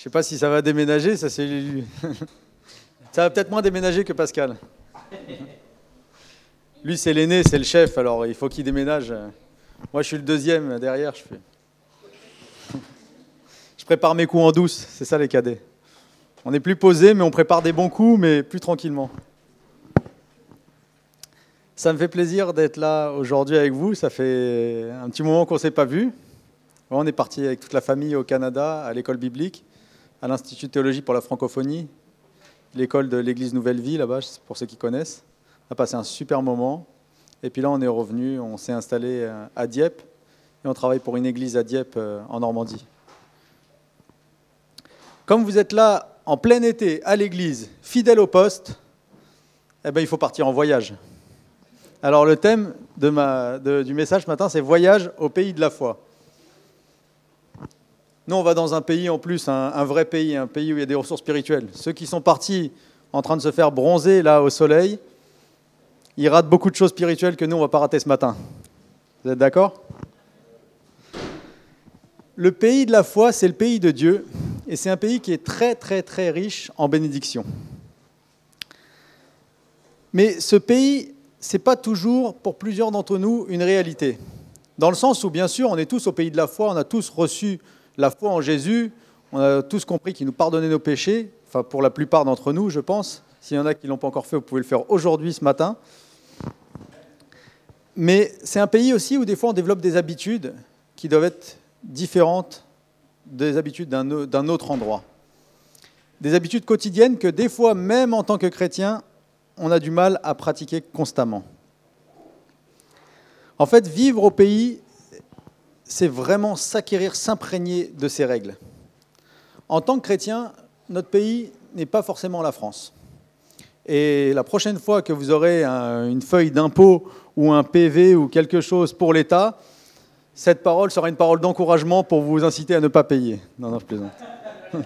Je sais pas si ça va déménager, ça c'est. ça va peut-être moins déménager que Pascal. Lui c'est l'aîné, c'est le chef, alors il faut qu'il déménage. Moi je suis le deuxième derrière, je fais. Je prépare mes coups en douce, c'est ça les cadets. On est plus posé, mais on prépare des bons coups, mais plus tranquillement. Ça me fait plaisir d'être là aujourd'hui avec vous. Ça fait un petit moment qu'on ne s'est pas vu. On est parti avec toute la famille au Canada, à l'école biblique, à l'Institut de théologie pour la francophonie, l'école de l'église Nouvelle-Vie, là-bas, pour ceux qui connaissent. On a passé un super moment. Et puis là, on est revenu, on s'est installé euh, à Dieppe, et on travaille pour une église à Dieppe, euh, en Normandie. Comme vous êtes là en plein été, à l'église, fidèle au poste, eh ben, il faut partir en voyage. Alors le thème du message ce matin, c'est voyage au pays de la foi. Nous, on va dans un pays en plus, un, vrai pays, un pays où il y a des ressources spirituelles. Ceux qui sont partis en train de se faire bronzer là au soleil, ils ratent beaucoup de choses spirituelles que nous, on ne va pas rater ce matin. Vous êtes d'accord? Le pays de la foi, c'est le pays de Dieu, et c'est un pays qui est très très très riche en bénédictions. Mais ce pays n'est pas toujours, pour plusieurs d'entre nous, une réalité. Dans le sens où, bien sûr, on est tous au pays de la foi, on a tous reçu la foi en Jésus, on a tous compris qu'il nous pardonnait nos péchés, enfin pour la plupart d'entre nous, je pense. S'il y en a qui ne l'ont pas encore fait, vous pouvez le faire aujourd'hui, ce matin. Mais c'est un pays aussi où des fois on développe des habitudes qui doivent être différentes des habitudes d'un autre endroit. Des habitudes quotidiennes que des fois, même en tant que chrétien, on a du mal à pratiquer constamment. En fait, vivre au pays, c'est vraiment s'acquérir, s'imprégner de ces règles. En tant que chrétien, notre pays n'est pas forcément la France. Et la prochaine fois que vous aurez une feuille d'impôt ou un PV ou quelque chose pour l'État, cette parole sera une parole d'encouragement pour vous inciter à ne pas payer. Non, non, je plaisante.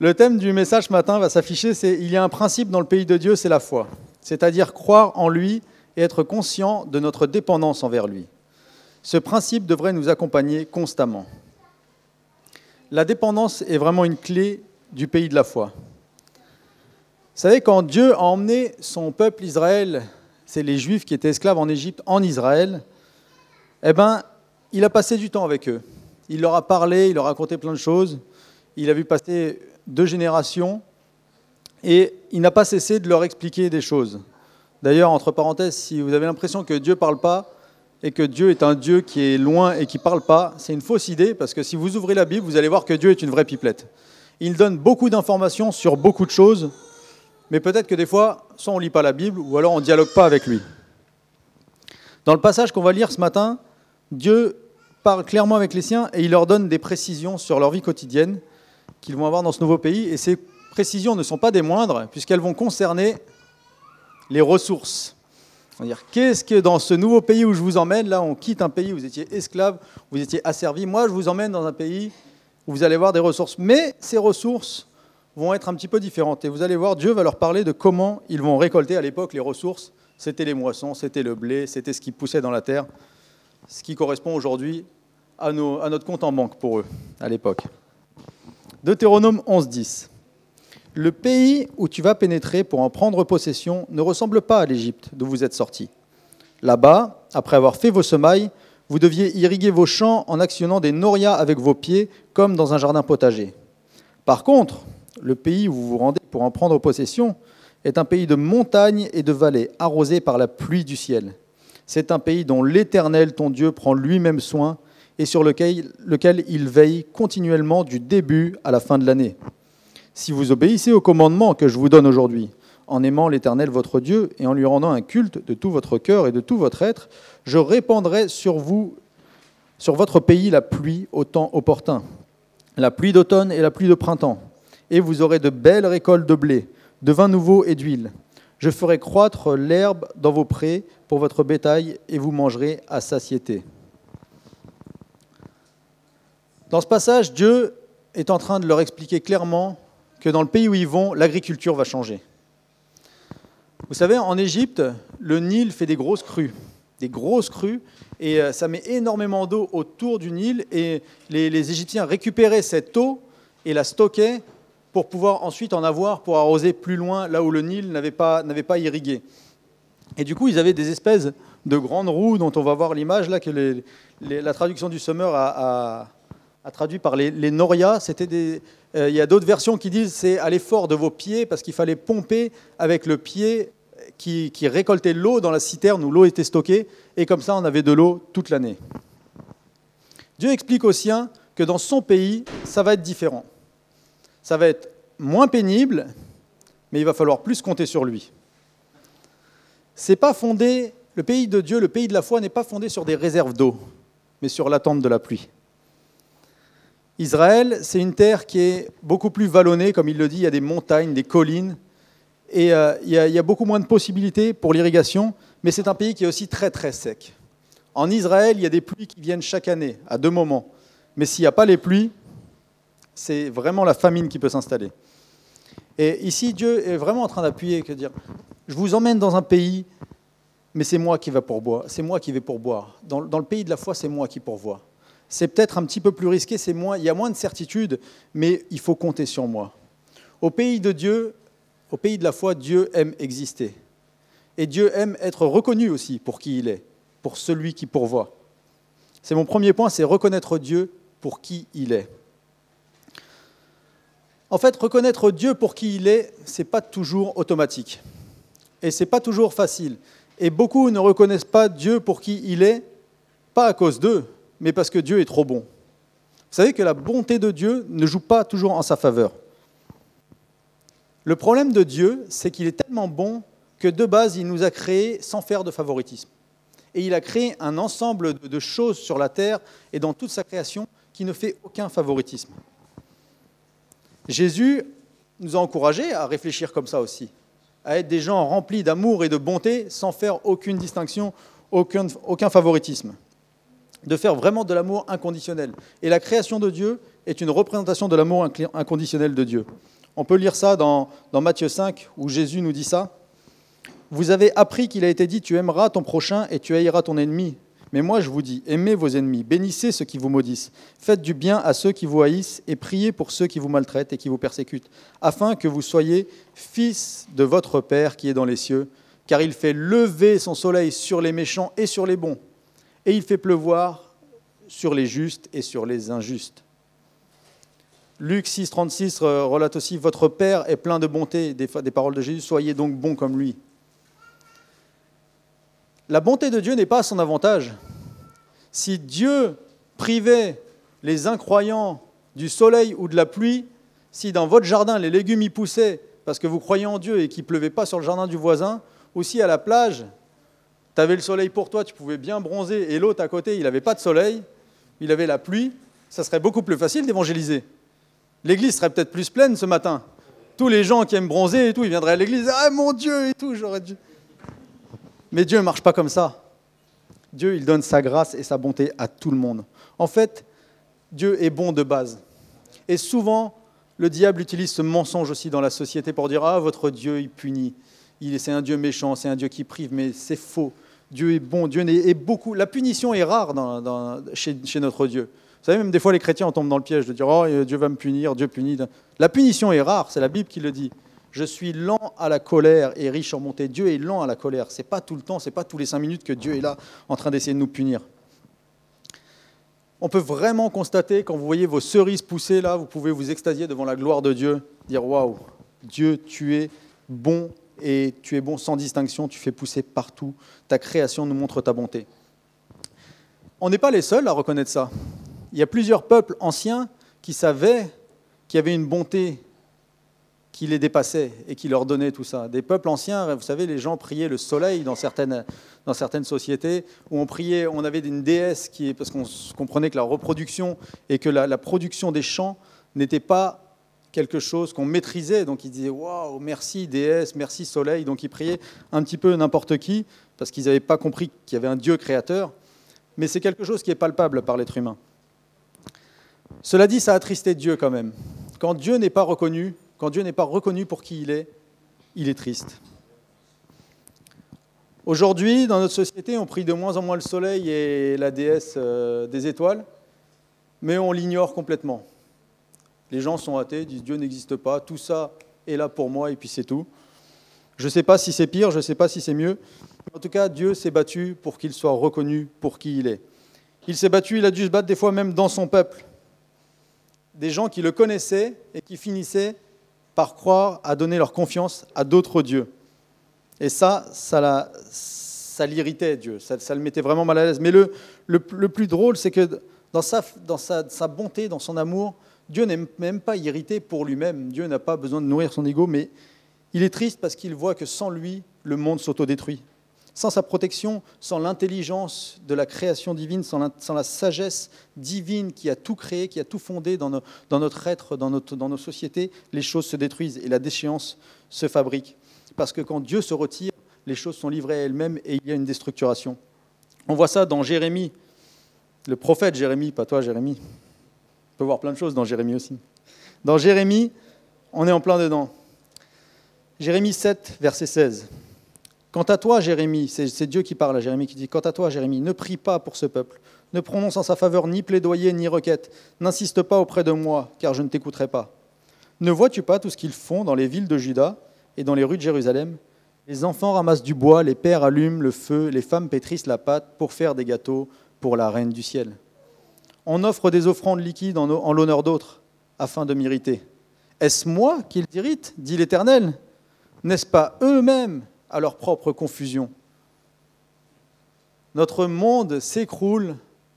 Le thème du message ce matin va s'afficher, c'est Il y a un principe dans le pays de Dieu, c'est la foi. C'est-à-dire croire en lui et être conscient de notre dépendance envers lui. Ce principe devrait nous accompagner constamment. La dépendance est vraiment une clé du pays de la foi. Vous savez, quand Dieu a emmené son peuple Israël, c'est les Juifs qui étaient esclaves en Égypte, en Israël, eh ben, il a passé du temps avec eux. Il leur a parlé, il leur a raconté plein de choses. Il a vu passer deux générations, et il n'a pas cessé de leur expliquer des choses. D'ailleurs, entre parenthèses, si vous avez l'impression que Dieu ne parle pas et que Dieu est un Dieu qui est loin et qui ne parle pas, c'est une fausse idée, parce que si vous ouvrez la Bible, vous allez voir que Dieu est une vraie pipelette. Il donne beaucoup d'informations sur beaucoup de choses, mais peut-être que des fois, soit on ne lit pas la Bible, ou alors on ne dialogue pas avec lui. Dans le passage qu'on va lire ce matin, Dieu parle clairement avec les siens et il leur donne des précisions sur leur vie quotidienne qu'ils vont avoir dans ce nouveau pays. Et ces précisions ne sont pas des moindres, puisqu'elles vont concerner les ressources. Dire qu'est-ce que dans ce nouveau pays où je vous emmène, là on quitte un pays où vous étiez esclave, vous étiez asservi, moi je vous emmène dans un pays où vous allez voir des ressources. Mais ces ressources vont être un petit peu différentes. Et vous allez voir, Dieu va leur parler de comment ils vont récolter à l'époque les ressources. C'était les moissons, c'était le blé, c'était ce qui poussait dans la terre, ce qui correspond aujourd'hui à, à notre compte en banque pour eux à l'époque. Deutéronome 11.10. Le pays où tu vas pénétrer pour en prendre possession ne ressemble pas à l'Égypte d'où vous êtes sortis. Là-bas, après avoir fait vos semailles, vous deviez irriguer vos champs en actionnant des norias avec vos pieds, comme dans un jardin potager. Par contre, le pays où vous vous rendez pour en prendre possession est un pays de montagnes et de vallées, arrosé par la pluie du ciel. C'est un pays dont l'Éternel, ton Dieu, prend lui-même soin et sur lequel, lequel il veille continuellement du début à la fin de l'année. Si vous obéissez au commandement que je vous donne aujourd'hui, en aimant l'Éternel votre Dieu et en lui rendant un culte de tout votre cœur et de tout votre être, je répandrai sur vous, sur votre pays, la pluie au temps opportun, la pluie d'automne et la pluie de printemps, et vous aurez de belles récoltes de blé, de vin nouveau et d'huile. Je ferai croître l'herbe dans vos prés pour votre bétail, et vous mangerez à satiété. Dans ce passage, Dieu est en train de leur expliquer clairement que dans le pays où ils vont, l'agriculture va changer. Vous savez, en Égypte, le Nil fait des grosses crues, des grosses crues, et euh, ça met énormément d'eau autour du Nil, et les, Égyptiens récupéraient cette eau et la stockait pour pouvoir ensuite en avoir pour arroser plus loin, là où le Nil n'avait pas, pas irrigué. Et du coup, ils avaient des espèces de grandes roues dont on va voir l'image là que la traduction du Sommer a, traduit par les, les Noria. C'était des, euh, il y a d'autres versions qui disent c'est à l'effort de vos pieds parce qu'il fallait pomper avec le pied qui, qui récoltait l'eau dans la citerne où l'eau était stockée et comme ça on avait de l'eau toute l'année. Dieu explique aux siens que dans son pays ça va être différent ça va être moins pénible, mais il va falloir plus compter sur lui. C'est pas fondé, le pays de Dieu, le pays de la foi n'est pas fondé sur des réserves d'eau, mais sur l'attente de la pluie. Israël, c'est une terre qui est beaucoup plus vallonnée, comme il le dit, il y a des montagnes, des collines, et euh, il, y a, beaucoup moins de possibilités pour l'irrigation, mais c'est un pays qui est aussi très très sec. En Israël, il y a des pluies qui viennent chaque année, à deux moments. Mais s'il n'y a pas les pluies, c'est vraiment la famine qui peut s'installer. Et ici, Dieu est vraiment en train d'appuyer, que dire, je vous emmène dans un pays, mais c'est moi qui vais pourboire. C'est moi qui vais pourboire. Dans, dans le pays de la foi, c'est moi qui pourvois. C'est peut-être un petit peu plus risqué, c'est moins, il y a moins de certitude, mais il faut compter sur moi. Au pays de Dieu, au pays de la foi, Dieu aime exister. Et Dieu aime être reconnu aussi pour qui il est, pour celui qui pourvoit. C'est mon premier point, c'est reconnaître Dieu pour qui il est. En fait, reconnaître Dieu pour qui il est, ce n'est pas toujours automatique. Et ce n'est pas toujours facile. Et beaucoup ne reconnaissent pas Dieu pour qui il est, pas à cause d'eux, mais parce que Dieu est trop bon. Vous savez que la bonté de Dieu ne joue pas toujours en sa faveur. Le problème de Dieu, c'est qu'il est tellement bon que de base, il nous a créés sans faire de favoritisme. Et il a créé un ensemble de choses sur la terre et dans toute sa création qui ne fait aucun favoritisme. Jésus nous a encouragés à réfléchir comme ça aussi, à être des gens remplis d'amour et de bonté sans faire aucune distinction, aucun, aucun favoritisme, de faire vraiment de l'amour inconditionnel. Et la création de Dieu est une représentation de l'amour inconditionnel de Dieu. On peut lire ça dans, Matthieu 5, où Jésus nous dit ça. Vous avez appris qu'il a été dit, tu aimeras ton prochain et tu haïras ton ennemi. Mais moi, je vous dis, aimez vos ennemis, bénissez ceux qui vous maudissent, faites du bien à ceux qui vous haïssent et priez pour ceux qui vous maltraitent et qui vous persécutent, afin que vous soyez fils de votre Père qui est dans les cieux, car il fait lever son soleil sur les méchants et sur les bons, et il fait pleuvoir sur les justes et sur les injustes. Luc 6, 36 relate aussi, Votre Père est plein de bonté, des paroles de Jésus, soyez donc bons comme lui. La bonté de Dieu n'est pas à son avantage. Si Dieu privait les incroyants du soleil ou de la pluie, si dans votre jardin les légumes y poussaient parce que vous croyez en Dieu et qu'il ne pleuvait pas sur le jardin du voisin, ou si à la plage, tu avais le soleil pour toi, tu pouvais bien bronzer, et l'autre à côté, il n'avait pas de soleil, il avait la pluie, ça serait beaucoup plus facile d'évangéliser. L'église serait peut-être plus pleine ce matin. Tous les gens qui aiment bronzer et tout, ils viendraient à l'église, ah mon Dieu et tout, j'aurais dû. Mais Dieu ne marche pas comme ça. Dieu, il donne sa grâce et sa bonté à tout le monde. En fait, Dieu est bon de base. Et souvent, le diable utilise ce mensonge aussi dans la société pour dire Ah, votre Dieu, il punit. C'est un Dieu méchant, c'est un Dieu qui prive, mais c'est faux. Dieu est bon, Dieu est beaucoup. La punition est rare chez, notre Dieu. Vous savez, même des fois, les chrétiens tombent dans le piège de dire Oh, Dieu va me punir, Dieu punit. La punition est rare, c'est la Bible qui le dit. Je suis lent à la colère et riche en bonté. Dieu est lent à la colère. Ce n'est pas tout le temps, ce n'est pas tous les cinq minutes que Dieu est là en train d'essayer de nous punir. On peut vraiment constater, quand vous voyez vos cerises pousser là, vous pouvez vous extasier devant la gloire de Dieu, dire Waouh, Dieu, tu es bon et tu es bon sans distinction, tu fais pousser partout. Ta création nous montre ta bonté. On n'est pas les seuls à reconnaître ça. Il y a plusieurs peuples anciens qui savaient qu'il y avait une bonté qui les dépassait et qui leur donnait tout ça. Des peuples anciens, vous savez, les gens priaient le soleil dans certaines, dans certaines sociétés, où on priait, on avait une déesse qui parce qu'on comprenait que la reproduction et que la, production des champs n'était pas quelque chose qu'on maîtrisait. Donc ils disaient Waouh, merci déesse, merci soleil. Donc ils priaient un petit peu n'importe qui, parce qu'ils n'avaient pas compris qu'il y avait un Dieu créateur. Mais c'est quelque chose qui est palpable par l'être humain. Cela dit, ça a attristé Dieu quand même. Quand Dieu n'est pas reconnu, quand Dieu n'est pas reconnu pour qui il est, il est triste. Aujourd'hui, dans notre société, on prie de moins en moins le soleil et la déesse euh, des étoiles, mais on l'ignore complètement. Les gens sont athées, disent Dieu n'existe pas, tout ça est là pour moi et puis c'est tout. Je ne sais pas si c'est pire, je ne sais pas si c'est mieux. En tout cas, Dieu s'est battu pour qu'il soit reconnu pour qui il est. Il s'est battu, il a dû se battre des fois même dans son peuple. Des gens qui le connaissaient et qui finissaient par croire à donner leur confiance à d'autres dieux. Et ça, ça, l'irritait Dieu, ça, le mettait vraiment mal à l'aise. Mais le, plus drôle, c'est que dans, sa, bonté, dans son amour, Dieu n'est même pas irrité pour lui-même. Dieu n'a pas besoin de nourrir son ego, mais il est triste parce qu'il voit que sans lui, le monde s'autodétruit. Sans sa protection, sans l'intelligence de la création divine, sans la, sagesse divine qui a tout créé, qui a tout fondé dans, notre être, dans, dans nos sociétés, les choses se détruisent et la déchéance se fabrique. Parce que quand Dieu se retire, les choses sont livrées à elles-mêmes et il y a une déstructuration. On voit ça dans Jérémie, le prophète Jérémie, pas toi Jérémie. On peut voir plein de choses dans Jérémie aussi. Dans Jérémie, on est en plein dedans. Jérémie 7, verset 16. Quant à toi, Jérémie, c'est Dieu qui parle à Jérémie, qui dit, Quant à toi, Jérémie, ne prie pas pour ce peuple, ne prononce en sa faveur ni plaidoyer ni requête, n'insiste pas auprès de moi, car je ne t'écouterai pas. Ne vois-tu pas tout ce qu'ils font dans les villes de Juda et dans les rues de Jérusalem? Les enfants ramassent du bois, les pères allument le feu, les femmes pétrissent la pâte pour faire des gâteaux pour la reine du ciel. On offre des offrandes liquides en l'honneur d'autres, afin de m'irriter. Est-ce moi qu'ils irrite dit l'Éternel? N'est-ce pas eux-mêmes à leur propre confusion? Notre monde s'écroule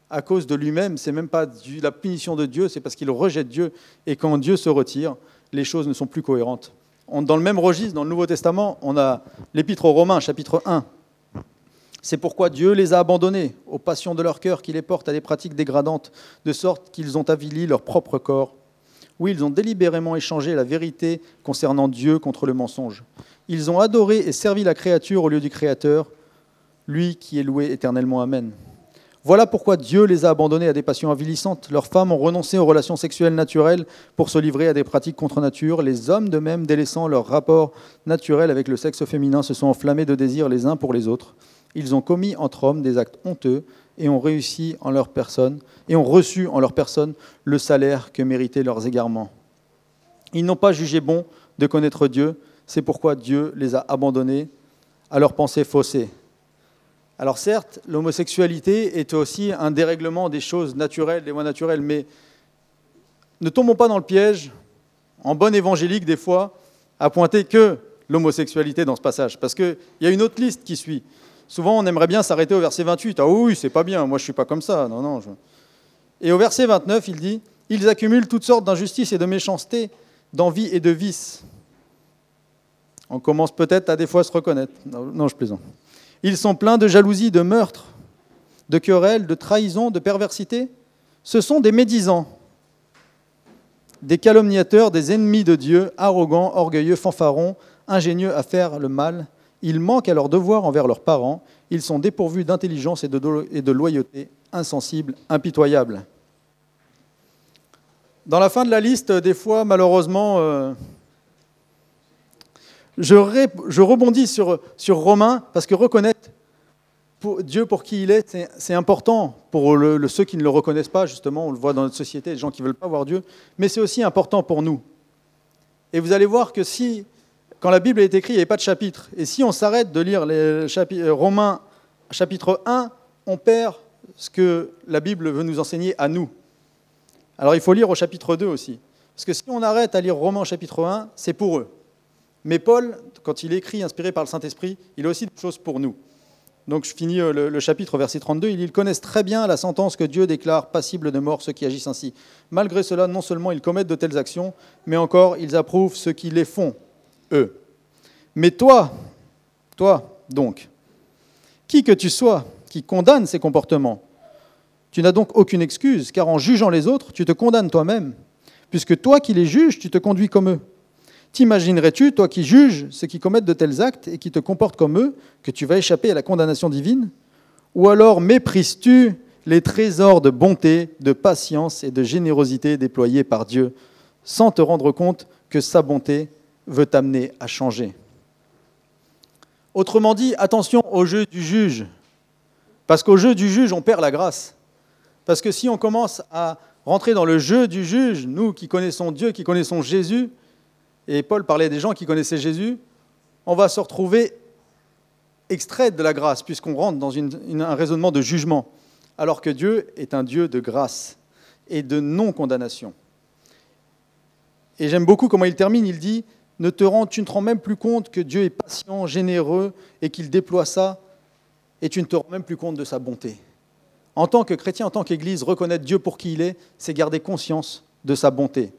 à cause de lui-même. C'est même pas la punition de Dieu, c'est parce qu'il rejette Dieu. Et quand Dieu se retire, les choses ne sont plus cohérentes. Dans le même registre, dans le Nouveau Testament, on a l'Épître aux Romains, chapitre 1. C'est pourquoi Dieu les a abandonnés aux passions de leur cœur qui les portent à des pratiques dégradantes, de sorte qu'ils ont avili leur propre corps. Oui, ils ont délibérément échangé la vérité concernant Dieu contre le mensonge. Ils ont adoré et servi la créature au lieu du Créateur, lui qui est loué éternellement. Amen. Voilà pourquoi Dieu les a abandonnés à des passions avilissantes. Leurs femmes ont renoncé aux relations sexuelles naturelles pour se livrer à des pratiques contre nature. Les hommes, de même, délaissant leur rapport naturel avec le sexe féminin, se sont enflammés de désir les uns pour les autres. Ils ont commis entre hommes des actes honteux et ont réussi en leur personne et ont reçu en leur personne le salaire que méritaient leurs égarements. Ils n'ont pas jugé bon de connaître Dieu, c'est pourquoi Dieu les a abandonnés à leurs pensées faussées. Alors certes, l'homosexualité est aussi un dérèglement des choses naturelles, des lois naturelles, mais ne tombons pas dans le piège, en bonne évangélique des fois, à pointer que l'homosexualité dans ce passage, parce qu'il y a une autre liste qui suit. Souvent, on aimerait bien s'arrêter au verset 28. Ah oui, c'est pas bien, moi je suis pas comme ça. Non, non. Et au verset 29, il dit Ils accumulent toutes sortes d'injustices et de méchanceté, d'envie et de vices. On commence peut-être à des fois se reconnaître. Non, je plaisante. Ils sont pleins de jalousie, de meurtre, de querelles, de trahison, de perversité. Ce sont des médisants, des calomniateurs, des ennemis de Dieu, arrogants, orgueilleux, fanfarons, ingénieux à faire le mal. Ils manquent à leur devoir envers leurs parents. Ils sont dépourvus d'intelligence et de loyauté, insensibles, impitoyables. Dans la fin de la liste, des fois, malheureusement, euh, je, rebondis sur, sur Romain parce que reconnaître Dieu pour qui il est, c'est important pour ceux qui ne le reconnaissent pas, justement, on le voit dans notre société, les gens qui ne veulent pas voir Dieu, mais c'est aussi important pour nous. Et vous allez voir que si, quand la Bible est écrite, il n'y avait pas de chapitre, et si on s'arrête de lire euh, Romains chapitre 1, on perd ce que la Bible veut nous enseigner à nous. Alors il faut lire au chapitre 2 aussi. Parce que si on arrête à lire Romains chapitre 1, c'est pour eux. Mais Paul, quand il écrit inspiré par le Saint-Esprit, il a aussi des choses pour nous. Donc je finis euh, le, chapitre verset 32. Ils connaissent très bien la sentence que Dieu déclare passible de mort ceux qui agissent ainsi. Malgré cela, non seulement ils commettent de telles actions, mais encore ils approuvent ceux qui les font, Mais toi, toi donc, qui que tu sois, qui condamne ces comportements, tu n'as donc aucune excuse, car en jugeant les autres, tu te condamnes toi-même, puisque toi qui les juges, tu te conduis comme eux. T'imaginerais-tu, toi qui juges ceux qui commettent de tels actes et qui te comportent comme eux, que tu vas échapper à la condamnation divine? Ou alors méprises-tu les trésors de bonté, de patience et de générosité déployés par Dieu, sans te rendre compte que sa bonté veut t'amener à changer Autrement dit, attention au jeu du juge, parce qu'au jeu du juge, on perd la grâce. Parce que si on commence à rentrer dans le jeu du juge, nous qui connaissons Dieu, qui connaissons Jésus, et Paul parlait des gens qui connaissaient Jésus, on va se retrouver extrait de la grâce, puisqu'on rentre dans un raisonnement de jugement, alors que Dieu est un Dieu de grâce et de non-condamnation. Et j'aime beaucoup comment il termine, il dit, tu ne te rends même plus compte que Dieu est patient, généreux, et qu'il déploie ça, et tu ne te rends même plus compte de sa bonté. En tant que chrétien, en tant qu'Église, reconnaître Dieu pour qui il est, c'est garder conscience de sa bonté.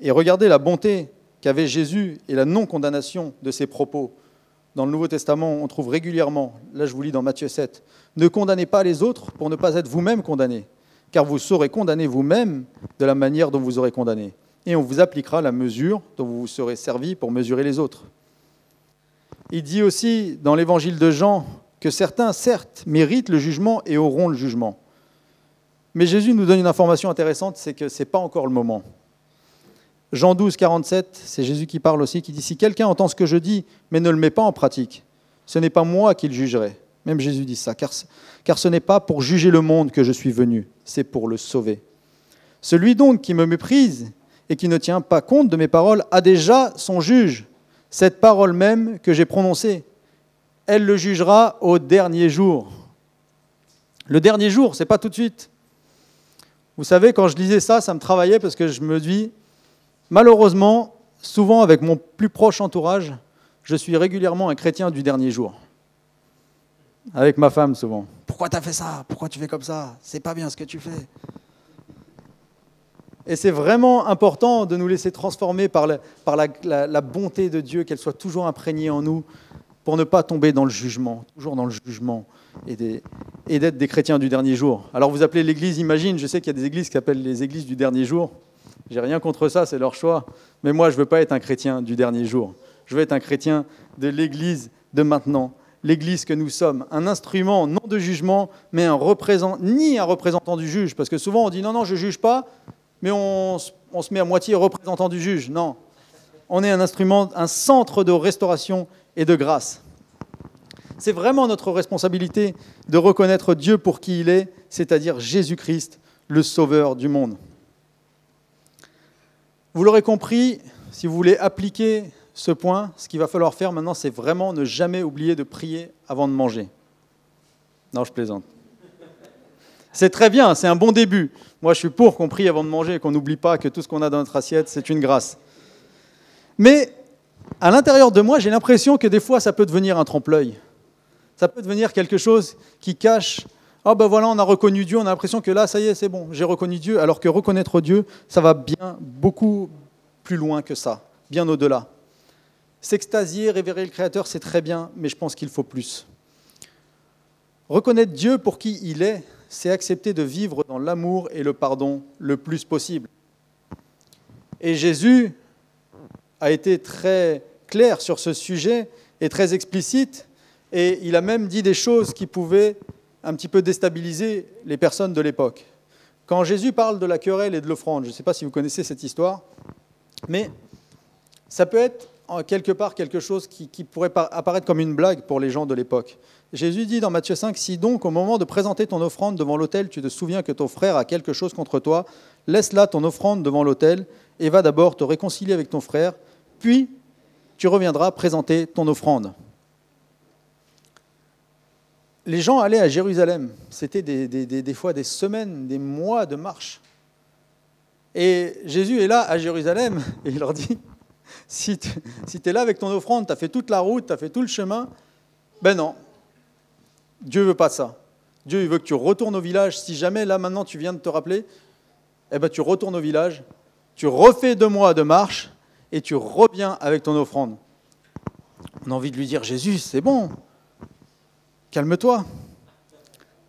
Et regarder la bonté qu'avait Jésus et la non-condamnation de ses propos. Dans le Nouveau Testament, on trouve régulièrement, là je vous lis dans Matthieu 7, ne condamnez pas les autres pour ne pas être vous-même condamnés, car vous saurez condamner vous-même de la manière dont vous aurez condamné. Et on vous appliquera la mesure dont vous vous serez servi pour mesurer les autres. Il dit aussi dans l'évangile de Jean que certains, certes, méritent le jugement et auront le jugement. Mais Jésus nous donne une information intéressante, c'est que ce n'est pas encore le moment. Jean 12, 47, c'est Jésus qui parle aussi, qui dit, Si quelqu'un entend ce que je dis, mais ne le met pas en pratique, ce n'est pas moi qui le jugerai. Même Jésus dit ça, car, car ce n'est pas pour juger le monde que je suis venu, c'est pour le sauver. Celui donc qui me méprise et qui ne tient pas compte de mes paroles a déjà son juge, cette parole même que j'ai prononcée. Elle le jugera au dernier jour. Le dernier jour, c'est pas tout de suite. Vous savez, quand je lisais ça, ça me travaillait parce que je me dis, Malheureusement, souvent avec mon plus proche entourage, je suis régulièrement un chrétien du dernier jour. Avec ma femme souvent. Pourquoi tu as fait ça? Pourquoi tu fais comme ça? C'est pas bien ce que tu fais. Et c'est vraiment important de nous laisser transformer par, la, bonté de Dieu, qu'elle soit toujours imprégnée en nous, pour ne pas tomber dans le jugement, toujours dans le jugement, et d'être des chrétiens du dernier jour. Alors vous appelez l'église, imagine, je sais qu'il y a des églises qui s'appellent les églises du dernier jour. J'ai rien contre ça, c'est leur choix. Mais moi, je ne veux pas être un chrétien du dernier jour. Je veux être un chrétien de l'Église de maintenant, l'Église que nous sommes, un instrument non de jugement, mais un représentant, ni un représentant du juge, parce que souvent on dit non, non, je ne juge pas, mais on, se met à moitié représentant du juge. Non, on est un instrument, un centre de restauration et de grâce. C'est vraiment notre responsabilité de reconnaître Dieu pour qui il est, c'est-à-dire Jésus-Christ, le Sauveur du monde. Vous l'aurez compris, si vous voulez appliquer ce point, ce qu'il va falloir faire maintenant, c'est vraiment ne jamais oublier de prier avant de manger. Non, je plaisante. C'est très bien, c'est un bon début. Moi, je suis pour qu'on prie avant de manger et qu'on n'oublie pas que tout ce qu'on a dans notre assiette, c'est une grâce. Mais à l'intérieur de moi, j'ai l'impression que des fois, ça peut devenir un trompe-l'œil. Ça peut devenir quelque chose qui cache oh ben voilà, on a reconnu Dieu, on a l'impression que là, ça y est, c'est bon, j'ai reconnu Dieu, alors que reconnaître Dieu, ça va bien beaucoup plus loin que ça, bien au-delà. S'extasier, révérer le Créateur, c'est très bien, mais je pense qu'il faut plus. Reconnaître Dieu pour qui il est, c'est accepter de vivre dans l'amour et le pardon le plus possible. Et Jésus a été très clair sur ce sujet et très explicite, et il a même dit des choses qui pouvaient un petit peu déstabiliser les personnes de l'époque. Quand Jésus parle de la querelle et de l'offrande, je ne sais pas si vous connaissez cette histoire, mais ça peut être quelque part quelque chose qui, pourrait apparaître comme une blague pour les gens de l'époque. Jésus dit dans Matthieu 5, Si donc au moment de présenter ton offrande devant l'autel, tu te souviens que ton frère a quelque chose contre toi, laisse là ton offrande devant l'autel et va d'abord te réconcilier avec ton frère, puis tu reviendras présenter ton offrande les gens allaient à Jérusalem. C'était des, fois des semaines, des mois de marche. Et Jésus est là à Jérusalem et il leur dit, si tu es là avec ton offrande, tu as fait toute la route, tu as fait tout le chemin, ben non, Dieu veut pas ça. Dieu veut que tu retournes au village. Si jamais là maintenant tu viens de te rappeler, eh ben tu retournes au village, tu refais deux mois de marche et tu reviens avec ton offrande. On a envie de lui dire, Jésus, c'est bon, calme-toi.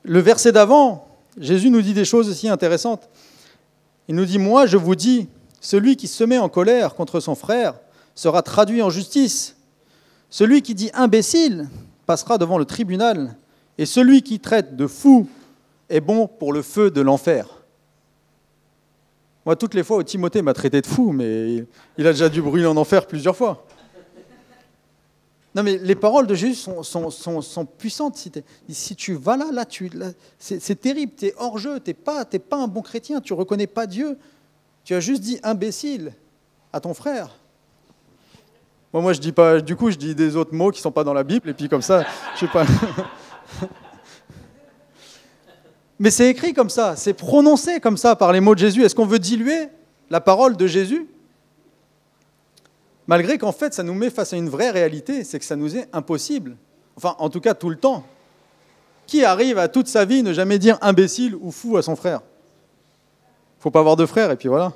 Le verset d'avant, Jésus nous dit des choses aussi intéressantes. Il nous dit, moi je vous dis, celui qui se met en colère contre son frère sera traduit en justice. Celui qui dit imbécile passera devant le tribunal. Et celui qui traite de fou est bon pour le feu de l'enfer. Moi, toutes les fois où Timothée m'a traité de fou, mais il a déjà dû brûler en enfer plusieurs fois. Non, mais les paroles de Jésus sont, puissantes. Si, tu vas là, là, là c'est terrible. Tu es hors jeu. Tu n'es pas, pas un bon chrétien. Tu ne reconnais pas Dieu. Tu as juste dit imbécile à ton frère. Bon, moi, je dis pas. Du coup, je dis des autres mots qui ne sont pas dans la Bible. Et puis, comme ça, je sais pas. Mais c'est écrit comme ça. C'est prononcé comme ça par les mots de Jésus. Est-ce qu'on veut diluer la parole de Jésus? Malgré qu'en fait, ça nous met face à une vraie réalité, c'est que ça nous est impossible. Enfin, en tout cas, tout le temps. Qui arrive à toute sa vie ne jamais dire imbécile ou fou à son frère? Faut pas avoir de frère, et puis voilà.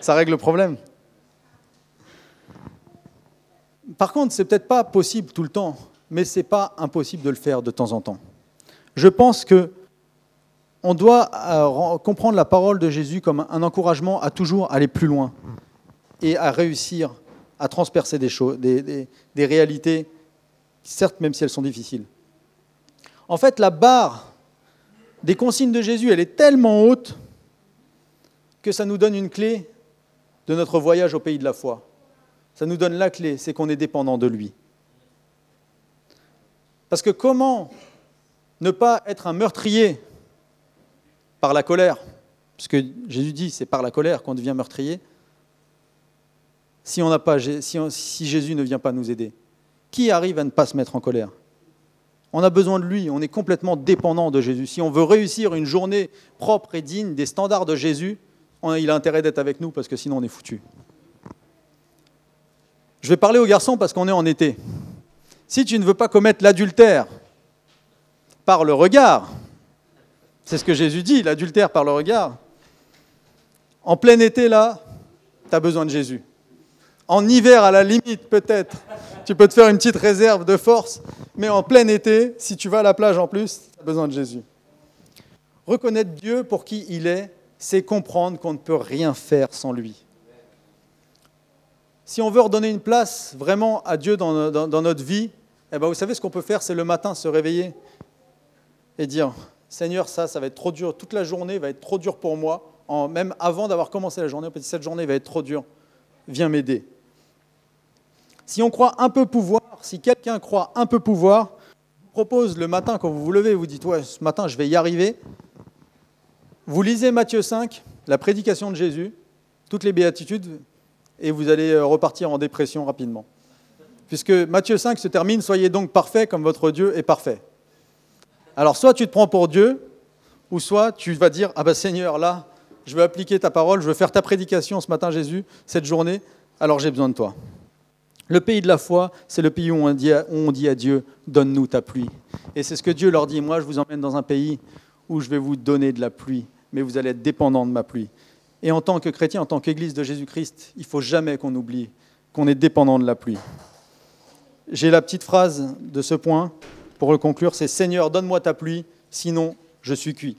Ça règle le problème. Par contre, c'est peut-être pas possible tout le temps, mais c'est pas impossible de le faire de temps en temps. Je pense que on doit euh, comprendre la parole de Jésus comme un encouragement à toujours aller plus loin et à réussir à transpercer des, choses, des, réalités, certes même si elles sont difficiles. En fait, la barre des consignes de Jésus, elle est tellement haute que ça nous donne une clé de notre voyage au pays de la foi. Ça nous donne la clé, c'est qu'on est dépendant de lui. Parce que comment ne pas être un meurtrier par la colère? Puisque Jésus dit, c'est par la colère qu'on devient meurtrier si, on pas, si, Jésus ne vient pas nous aider Qui arrive à ne pas se mettre en colère? On a besoin de lui, on est complètement dépendant de Jésus. Si on veut réussir une journée propre et digne des standards de Jésus, il a intérêt d'être avec nous parce que sinon on est foutu. Je vais parler aux garçons parce qu'on est en été. Si tu ne veux pas commettre l'adultère par le regard, c'est ce que Jésus dit, l'adultère par le regard, en plein été là, tu as besoin de Jésus. En hiver, à la limite, peut-être, tu peux te faire une petite réserve de force, mais en plein été, si tu vas à la plage en plus, tu as besoin de Jésus. Reconnaître Dieu pour qui il est, c'est comprendre qu'on ne peut rien faire sans lui. Si on veut redonner une place vraiment à Dieu dans, notre vie, eh ben vous savez ce qu'on peut faire, c'est le matin se réveiller et dire Seigneur, ça, ça va être trop dur. Toute la journée va être trop dur pour moi. même avant d'avoir commencé la journée, on peut dire cette journée va être trop dure. Viens m'aider. Si on croit un peu pouvoir, si quelqu'un croit un peu pouvoir, vous propose le matin quand vous vous levez, vous dites ouais, ce matin je vais y arriver. Vous lisez Matthieu 5, la prédication de Jésus, toutes les béatitudes, et vous allez euh, repartir en dépression rapidement. Puisque Matthieu 5 se termine Soyez donc parfaits comme votre Dieu est parfait. Alors soit tu te prends pour Dieu, ou soit tu vas dire Ah ben Seigneur, là, je veux appliquer ta parole, je veux faire ta prédication ce matin, Jésus, cette journée, alors j'ai besoin de toi. Le pays de la foi, c'est le pays où on dit, à, Dieu, donne-nous ta pluie. Et c'est ce que Dieu leur dit, moi je vous emmène dans un pays où je vais vous donner de la pluie, mais vous allez être dépendant de ma pluie. Et en tant que chrétien, en tant qu'Église de Jésus-Christ, il ne faut jamais qu'on oublie qu'on est dépendant de la pluie. J'ai la petite phrase de ce point pour le conclure, c'est Seigneur, donne-moi ta pluie, sinon je suis cuit.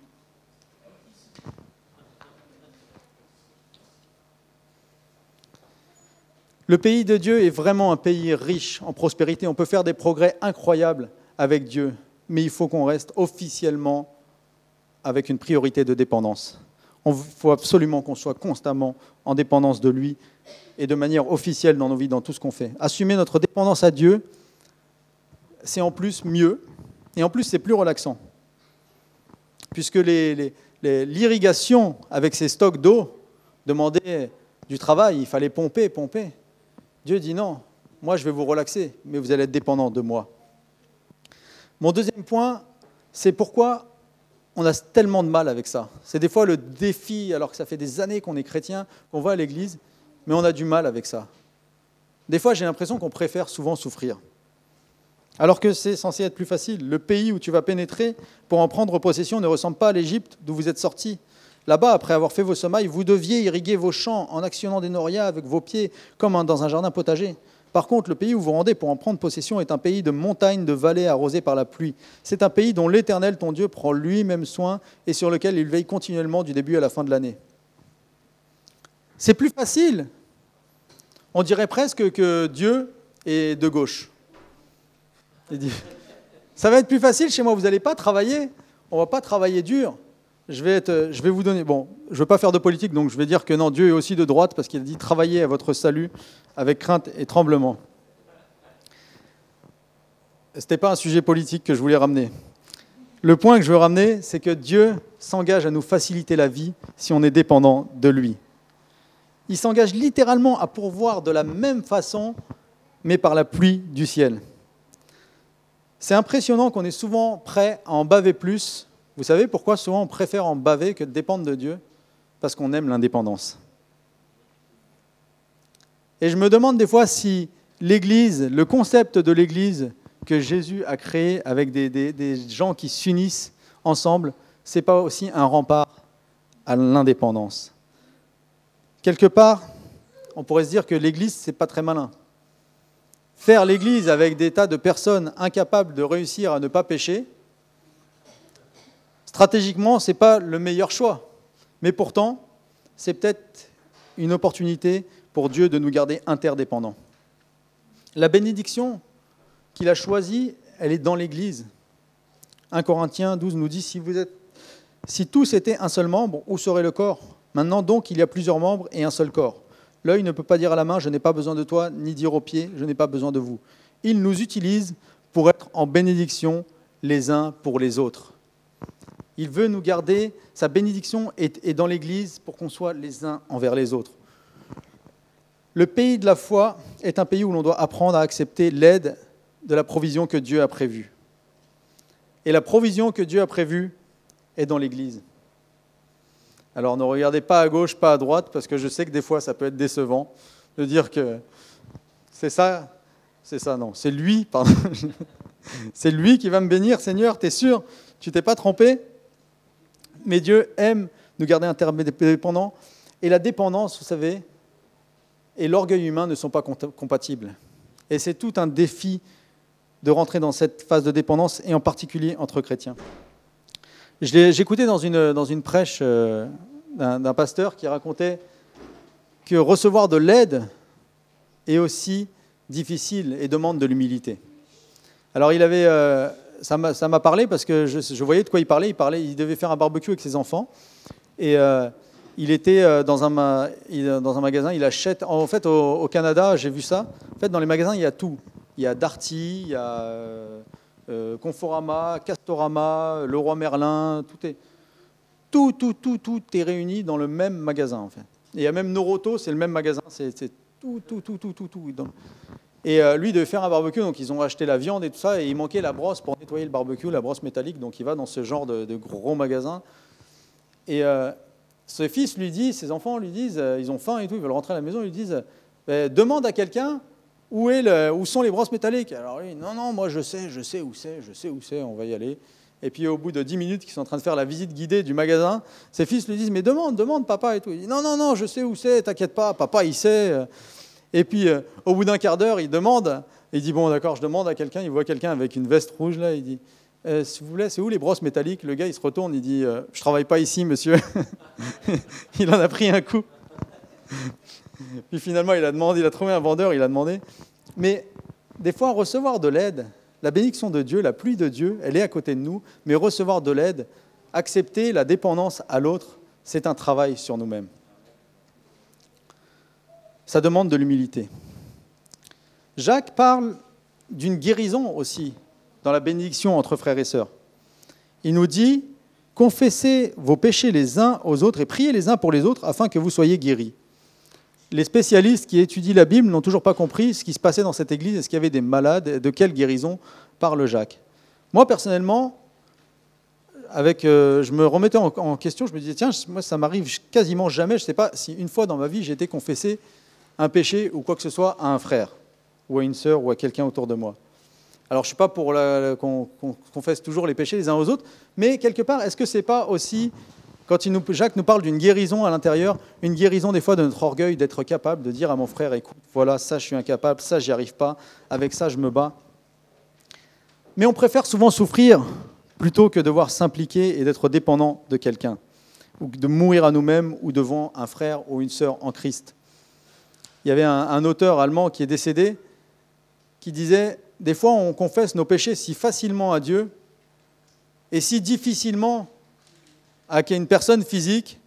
Le pays de Dieu est vraiment un pays riche en prospérité. On peut faire des progrès incroyables avec Dieu, mais il faut qu'on reste officiellement avec une priorité de dépendance. Il faut absolument qu'on soit constamment en dépendance de lui et de manière officielle dans nos vies, dans tout ce qu'on fait. Assumer notre dépendance à Dieu, c'est en plus mieux, et en plus c'est plus relaxant. Puisque l'irrigation avec ces stocks d'eau demandait du travail, il fallait pomper, pomper. Dieu dit non, moi je vais vous relaxer, mais vous allez être dépendant de moi. Mon deuxième point, c'est pourquoi on a tellement de mal avec ça. C'est des fois le défi, alors que ça fait des années qu'on est chrétien, qu'on va à l'église, mais on a du mal avec ça. Des fois, j'ai l'impression qu'on préfère souvent souffrir. Alors que c'est censé être plus facile. Le pays où tu vas pénétrer pour en prendre possession ne ressemble pas à l'Égypte d'où vous êtes sortis. Là-bas, après avoir fait vos semailles, vous deviez irriguer vos champs en actionnant des norias avec vos pieds, comme dans un jardin potager. Par contre, le pays où vous rendez pour en prendre possession est un pays de montagnes, de vallées arrosées par la pluie. C'est un pays dont l'Éternel, ton Dieu, prend lui-même soin et sur lequel il veille continuellement du début à la fin de l'année. C'est plus facile. On dirait presque que Dieu est de gauche. Ça va être plus facile chez moi, vous n'allez pas travailler, on ne va pas travailler dur je vais, vous donner. Bon, je ne veux pas faire de politique, donc je vais dire que non, Dieu est aussi de droite parce qu'il a dit travailler à votre salut avec crainte et tremblement. ce n'était pas un sujet politique que je voulais ramener. Le point que je veux ramener, c'est que Dieu s'engage à nous faciliter la vie si on est dépendant de lui. Il s'engage littéralement à pourvoir de la même façon, mais par la pluie du ciel. C'est impressionnant qu'on est souvent prêt à en baver plus. Vous savez pourquoi souvent on préfère en baver que de dépendre de Dieu? Parce qu'on aime l'indépendance. Et je me demande des fois si l'Église, le concept de l'Église que Jésus a créé avec des, gens qui s'unissent ensemble, ce n'est pas aussi un rempart à l'indépendance. Quelque part, on pourrait se dire que l'Église, ce n'est pas très malin. Faire l'Église avec des tas de personnes incapables de réussir à ne pas pécher, stratégiquement, ce n'est pas le meilleur choix. Mais pourtant, c'est peut-être une opportunité pour Dieu de nous garder interdépendants. La bénédiction qu'il a choisie, elle est dans l'Église. 1 Corinthiens 12 nous dit, si, vous êtes, si tous étaient un seul membre, où serait le corps? Maintenant donc, il y a plusieurs membres et un seul corps. L'œil ne peut pas dire à la main, je n'ai pas besoin de toi, ni dire aux pieds, je n'ai pas besoin de vous. Il nous utilise pour être en bénédiction les uns pour les autres. Il veut nous garder, sa bénédiction est, dans l'Église pour qu'on soit les uns envers les autres. Le pays de la foi est un pays où l'on doit apprendre à accepter l'aide de la provision que Dieu a prévue. Et la provision que Dieu a prévue est dans l'Église. Alors ne regardez pas à gauche, pas à droite, parce que je sais que des fois ça peut être décevant de dire que c'est ça, c'est ça, non, c'est lui, pardon. c'est lui qui va me bénir, Seigneur, t'es sûr? Tu t'es pas trompé? Mais Dieu aime nous garder interdépendants. Et la dépendance, vous savez, et l'orgueil humain ne sont pas compatibles. Et c'est tout un défi de rentrer dans cette phase de dépendance, et en particulier entre chrétiens. J'écoutais dans une, dans une prêche euh, d'un pasteur qui racontait que recevoir de l'aide est aussi difficile et demande de l'humilité. Alors il avait, euh, ça m'a parlé parce que je, voyais de quoi il parlait. Il parlait, il devait faire un barbecue avec ses enfants et euh, il était euh, dans un, dans un magasin, il achète. En fait, au, Canada, j'ai vu ça. En fait, dans les magasins, il y a tout. Il y a Darty, il y a euh, euh, Conforama, Castorama, Leroy Merlin, tout est. Tout, tout, tout, tout est réuni dans le même magasin, en fait. Et il y a même Noroto, c'est le même magasin, c'est tout, tout, tout, tout, tout, tout. Et lui, il devait faire un barbecue, donc ils ont acheté la viande et tout ça, et il manquait la brosse pour nettoyer le barbecue, la brosse métallique, donc il va dans ce genre de, gros magasin. Et, ses fils lui disent, ses enfants lui disent, euh, ils ont faim et tout, ils veulent rentrer à la maison, ils lui disent, ben, demande à quelqu'un où, où sont les brosses métalliques. Alors lui, non, non, moi je sais, je sais où c'est, je sais où c'est, on va y aller. Et puis au bout de 10 minutes qu'ils sont en train de faire la visite guidée du magasin, ses fils lui disent, mais demande, demande papa et tout. Il dit, non, non, non, je sais où c'est, t'inquiète pas, papa il sait. Et puis euh, au bout d'un quart d'heure, il demande, il dit, bon d'accord, je demande à quelqu'un, il voit quelqu'un avec une veste rouge là, il dit, euh, s'il vous plaît, c'est où les brosses métalliques? Le gars, il se retourne, il dit euh, Je travaille pas ici, monsieur. il en a pris un coup. Puis finalement, il a demandé, il a trouvé un vendeur, il a demandé. Mais des fois, recevoir de l'aide, la bénédiction de Dieu, la pluie de Dieu, elle est à côté de nous, mais recevoir de l'aide, accepter la dépendance à l'autre, c'est un travail sur nous-mêmes. Ça demande de l'humilité. Jacques parle d'une guérison aussi dans la bénédiction entre frères et sœurs. Il nous dit, confessez vos péchés les uns aux autres et priez les uns pour les autres afin que vous soyez guéris. Les spécialistes qui étudient la Bible n'ont toujours pas compris ce qui se passait dans cette église, est-ce qu'il y avait des malades, de quelle guérison parle Jacques. Moi, personnellement, avec, euh, je me remettais en, en, question, je me disais, tiens, moi, ça m'arrive quasiment jamais, je ne sais pas si une fois dans ma vie j'ai été confessé un péché ou quoi que ce soit à un frère, ou à une sœur, ou à quelqu'un autour de moi. Alors, je ne suis pas pour qu'on confesse toujours les péchés les uns aux autres, mais quelque part, est-ce que ce n'est pas aussi, quand Jacques nous parle d'une guérison à l'intérieur, une guérison des fois de notre orgueil, d'être capable de dire à mon frère, écoute, voilà, ça je suis incapable, ça j'y arrive pas, avec ça je me bats. Mais on préfère souvent souffrir plutôt que devoir s'impliquer et d'être dépendant de quelqu'un, ou de mourir à nous-mêmes ou devant un frère ou une sœur en Christ. Il y avait un auteur allemand qui est décédé, qui disait des fois, on confesse nos péchés si facilement à Dieu et si difficilement à une personne physique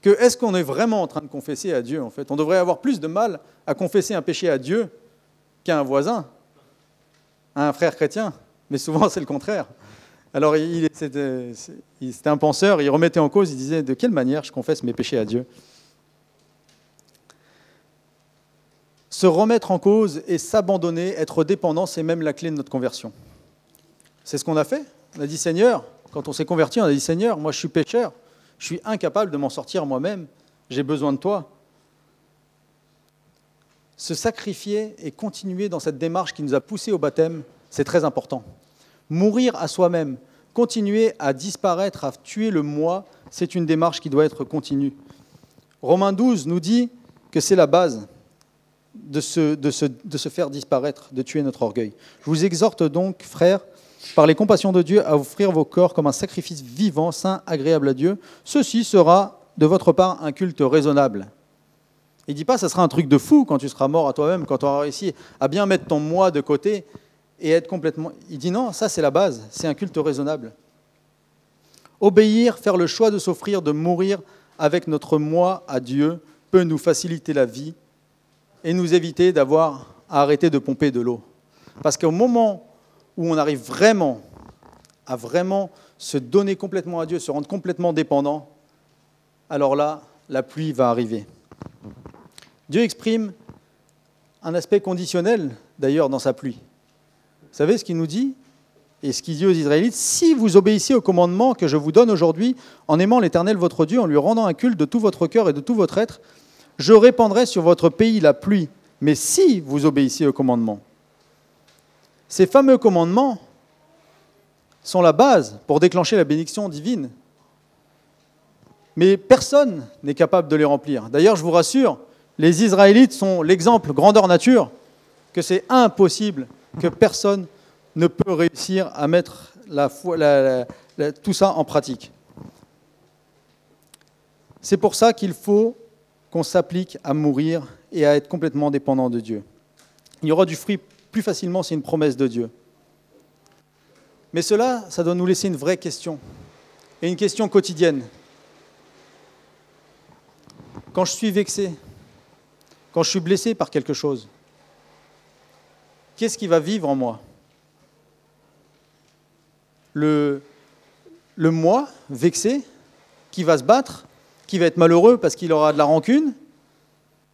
que est-ce qu'on est vraiment en train de confesser à Dieu en fait? On devrait avoir plus de mal à confesser un péché à Dieu qu'à un voisin, à un frère chrétien. Mais souvent, c'est le contraire. Alors, c'était un penseur, il remettait en cause, il disait De quelle manière je confesse mes péchés à Dieu? Se remettre en cause et s'abandonner, être dépendant, c'est même la clé de notre conversion. C'est ce qu'on a fait. On a dit Seigneur, quand on s'est converti, on a dit Seigneur, moi je suis pécheur, je suis incapable de m'en sortir moi-même, j'ai besoin de toi. Se sacrifier et continuer dans cette démarche qui nous a poussés au baptême, c'est très important. Mourir à soi-même, continuer à disparaître, à tuer le moi, c'est une démarche qui doit être continue. Romains 12 nous dit que c'est la base de se, faire disparaître, de tuer notre orgueil. Je vous exhorte donc, frères, par les compassions de Dieu, à offrir vos corps comme un sacrifice vivant, saint, agréable à Dieu. Ceci sera de votre part un culte raisonnable. Il dit pas ça sera un truc de fou quand tu seras mort à toi-même, quand tu auras réussi à bien mettre ton moi de côté et être complètement. Il dit non, ça c'est la base, c'est un culte raisonnable. Obéir, faire le choix de s'offrir, de mourir avec notre moi à Dieu peut nous faciliter la vie et nous éviter d'avoir à arrêter de pomper de l'eau. Parce qu'au moment où on arrive vraiment à vraiment se donner complètement à Dieu, se rendre complètement dépendant, alors là, la pluie va arriver. Dieu exprime un aspect conditionnel, d'ailleurs, dans sa pluie. Vous savez ce qu'il nous dit et ce qu'il dit aux Israélites? Si vous obéissez au commandement que je vous donne aujourd'hui, en aimant l'Éternel votre Dieu, en lui rendant un culte de tout votre cœur et de tout votre être, je répandrai sur votre pays la pluie. Mais si vous obéissez au commandement, ces fameux commandements sont la base pour déclencher la bénédiction divine. Mais personne n'est capable de les remplir. D'ailleurs, je vous rassure, les Israélites sont l'exemple grandeur nature que c'est impossible, que personne ne peut réussir à mettre tout ça en pratique. C'est pour ça qu'il faut qu'on s'applique à mourir et à être complètement dépendant de Dieu. Il y aura du fruit plus facilement, c'est une promesse de Dieu. Mais cela, ça doit nous laisser une vraie question, et une question quotidienne. Quand je suis vexé, quand je suis blessé par quelque chose, qu'est-ce qui va vivre en moi? Le, le moi vexé qui va se battre, qui va être malheureux parce qu'il aura de la rancune,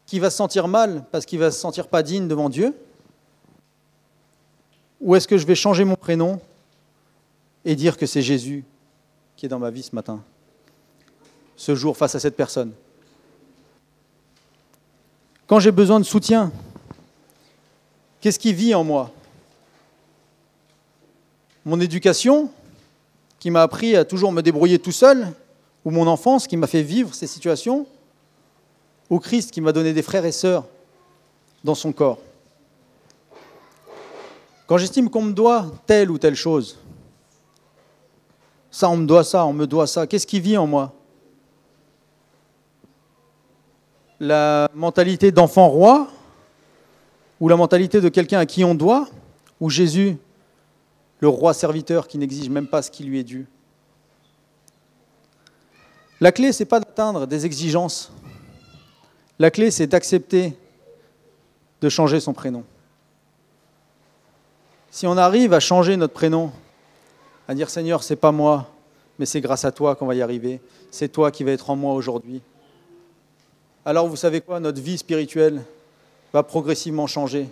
qui va se sentir mal parce qu'il va se sentir pas digne devant Dieu Ou est-ce que je vais changer mon prénom et dire que c'est Jésus qui est dans ma vie ce matin, ce jour, face à cette personne? Quand j'ai besoin de soutien, qu'est-ce qui vit en moi? Mon éducation, qui m'a appris à toujours me débrouiller tout seul, ou mon enfance qui m'a fait vivre ces situations, ou Christ qui m'a donné des frères et sœurs dans son corps. Quand j'estime qu'on me doit telle ou telle chose, ça on me doit ça, on me doit ça, qu'est-ce qui vit en moi? La mentalité d'enfant roi ou la mentalité de quelqu'un à qui on doit ou Jésus, le roi serviteur qui n'exige même pas ce qui lui est dû? La clé, ce n'est pas d'atteindre des exigences. La clé, c'est d'accepter de changer son prénom si on arrive à changer notre prénom, à dire Seigneur, c'est pas moi, mais c'est grâce à toi qu'on va y arriver, c'est toi qui vas être en moi aujourd'hui, alors vous savez quoi, notre vie spirituelle va progressivement changer.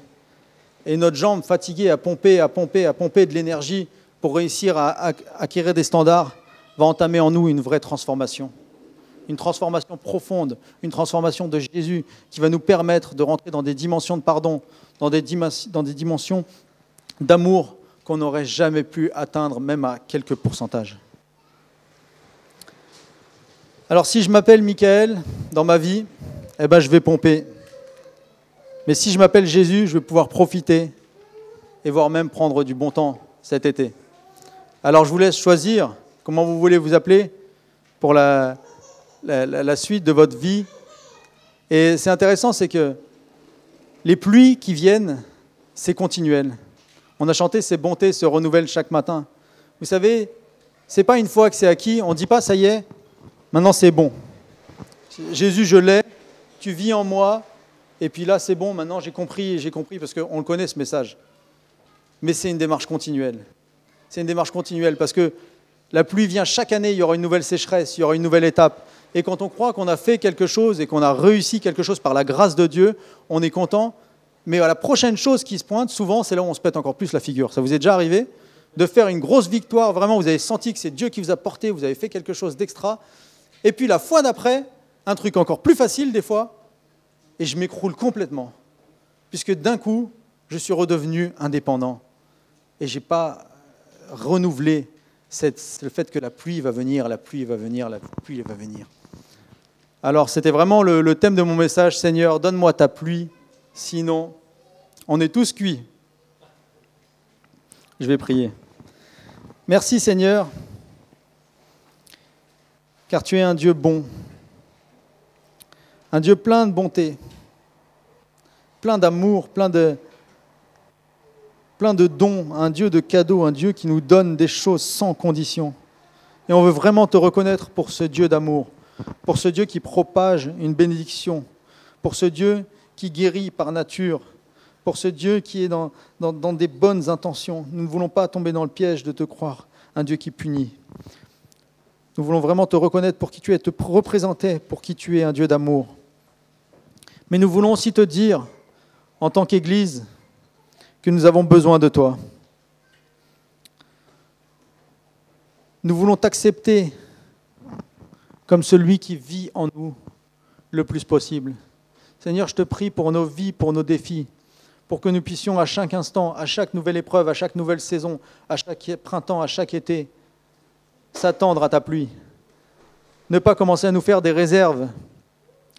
Et notre jambe fatiguée à pomper, à pomper, à pomper de l'énergie pour réussir à acquérir des standards va entamer en nous une vraie transformation. Une transformation profonde, une transformation de Jésus qui va nous permettre de rentrer dans des dimensions de pardon, dans des, dimensions d'amour qu'on n'aurait jamais pu atteindre, même à quelques pourcentages. Alors si je m'appelle Michael dans ma vie, eh ben, je vais pomper. Mais si je m'appelle Jésus, je vais pouvoir profiter et voire même prendre du bon temps cet été. Alors je vous laisse choisir comment vous voulez vous appeler pour la, la, suite de votre vie. Et c'est intéressant, c'est que les pluies qui viennent, c'est continuel. On a chanté ces bontés se renouvellent chaque matin. Vous savez, c'est pas une fois que c'est acquis, on ne dit pas ça y est, maintenant c'est bon. Jésus, je l'ai, tu vis en moi, et puis là c'est bon, maintenant j'ai compris, j'ai compris, parce qu'on le connaît ce message. Mais c'est une démarche continuelle. C'est une démarche continuelle parce que la pluie vient chaque année, il y aura une nouvelle sécheresse, il y aura une nouvelle étape. Et quand on croit qu'on a fait quelque chose et qu'on a réussi quelque chose par la grâce de Dieu, on est content. Mais la prochaine chose qui se pointe, souvent, c'est là où on se pète encore plus la figure. Ça vous est déjà arrivé de faire une grosse victoire, vraiment, vous avez senti que c'est Dieu qui vous a porté, vous avez fait quelque chose d'extra. Et puis la fois d'après, un truc encore plus facile des fois, et je m'écroule complètement. Puisque d'un coup, je suis redevenu indépendant. Et je n'ai pas renouvelé le fait que la pluie va venir, la pluie va venir, la pluie va venir. Alors c'était vraiment le, le, thème de mon message, Seigneur, donne-moi ta pluie, sinon on est tous cuits. Je vais prier. Merci Seigneur, car tu es un Dieu bon, un Dieu plein de bonté, plein d'amour, plein de, plein de dons, un Dieu de cadeaux, un Dieu qui nous donne des choses sans condition. Et on veut vraiment te reconnaître pour ce Dieu d'amour, pour ce Dieu qui propage une bénédiction, pour ce Dieu qui guérit par nature, pour ce Dieu qui est dans, dans, dans des bonnes intentions. Nous ne voulons pas tomber dans le piège de te croire un Dieu qui punit. Nous voulons vraiment te reconnaître pour qui tu es, te représenter pour qui tu es, un Dieu d'amour. Mais nous voulons aussi te dire, en tant qu'Église, que nous avons besoin de toi. Nous voulons t'accepter comme celui qui vit en nous le plus possible. Seigneur, je te prie pour nos vies, pour nos défis, pour que nous puissions à chaque instant, à chaque nouvelle épreuve, à chaque nouvelle saison, à chaque printemps, à chaque été, s'attendre à ta pluie. Ne pas commencer à nous faire des réserves,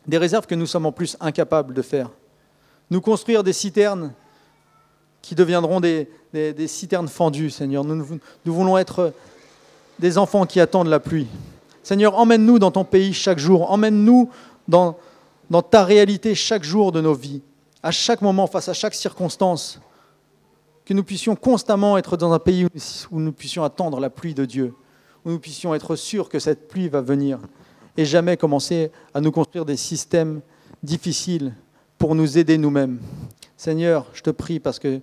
des réserves que nous sommes en plus incapables de faire. Nous construire des citernes qui deviendront des, citernes fendues, Seigneur. Nous, voulons être des enfants qui attendent la pluie. Seigneur, emmène-nous dans ton pays chaque jour, emmène-nous dans ta réalité chaque jour de nos vies, à chaque moment, face à chaque circonstance, que nous puissions constamment être dans un pays où nous puissions attendre la pluie de Dieu, où nous puissions être sûrs que cette pluie va venir, et jamais commencer à nous construire des systèmes difficiles pour nous aider nous-mêmes. Seigneur, je te prie parce que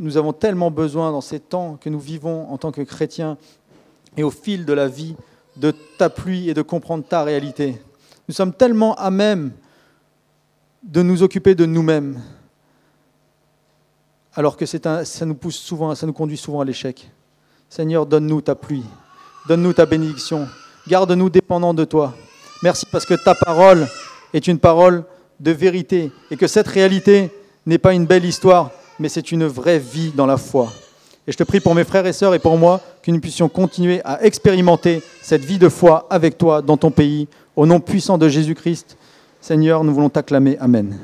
nous avons tellement besoin dans ces temps que nous vivons en tant que chrétiens et au fil de la vie de ta pluie et de comprendre ta réalité. Nous sommes tellement à même de nous occuper de nous-mêmes, alors que un, ça nous pousse souvent, ça nous conduit souvent à l'échec. Seigneur, donne-nous ta pluie, donne-nous ta bénédiction, garde-nous dépendants de toi. Merci parce que ta parole est une parole de vérité et que cette réalité n'est pas une belle histoire, mais c'est une vraie vie dans la foi. Et je te prie pour mes frères et sœurs et pour moi que nous puissions continuer à expérimenter cette vie de foi avec toi dans ton pays, au nom puissant de Jésus-Christ. Seigneur, nous voulons t'acclamer. Amen.